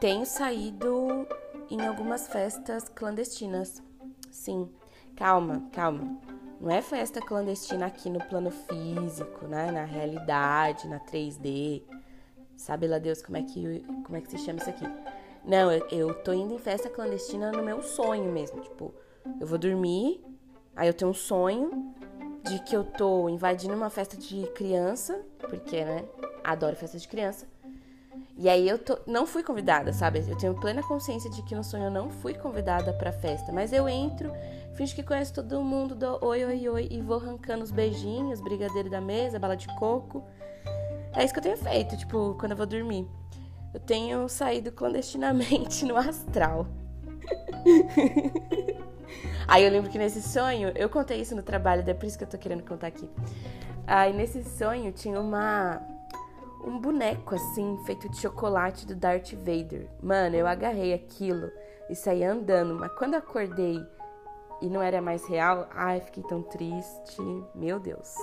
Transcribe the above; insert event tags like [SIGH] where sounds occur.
tenho saído em algumas festas clandestinas. Sim, calma, calma. Não é festa clandestina aqui no plano físico, né? Na realidade, na 3D. Sabe lá Deus como é que, como é que se chama isso aqui? Não, eu, eu tô indo em festa clandestina no meu sonho mesmo. Tipo, eu vou dormir, aí eu tenho um sonho de que eu tô invadindo uma festa de criança, porque, né? Adoro festa de criança. E aí eu tô, não fui convidada, sabe? Eu tenho plena consciência de que no sonho eu não fui convidada pra festa, mas eu entro, finge que conheço todo mundo, dou oi, oi, oi e vou arrancando os beijinhos, brigadeiro da mesa, bala de coco. É isso que eu tenho feito, tipo, quando eu vou dormir. Eu tenho saído clandestinamente [LAUGHS] no astral. [LAUGHS] Aí eu lembro que nesse sonho, eu contei isso no trabalho, é por isso que eu tô querendo contar aqui. Aí nesse sonho tinha uma um boneco assim, feito de chocolate do Darth Vader. Mano, eu agarrei aquilo e saí andando, mas quando acordei e não era mais real, ai, fiquei tão triste. Meu Deus.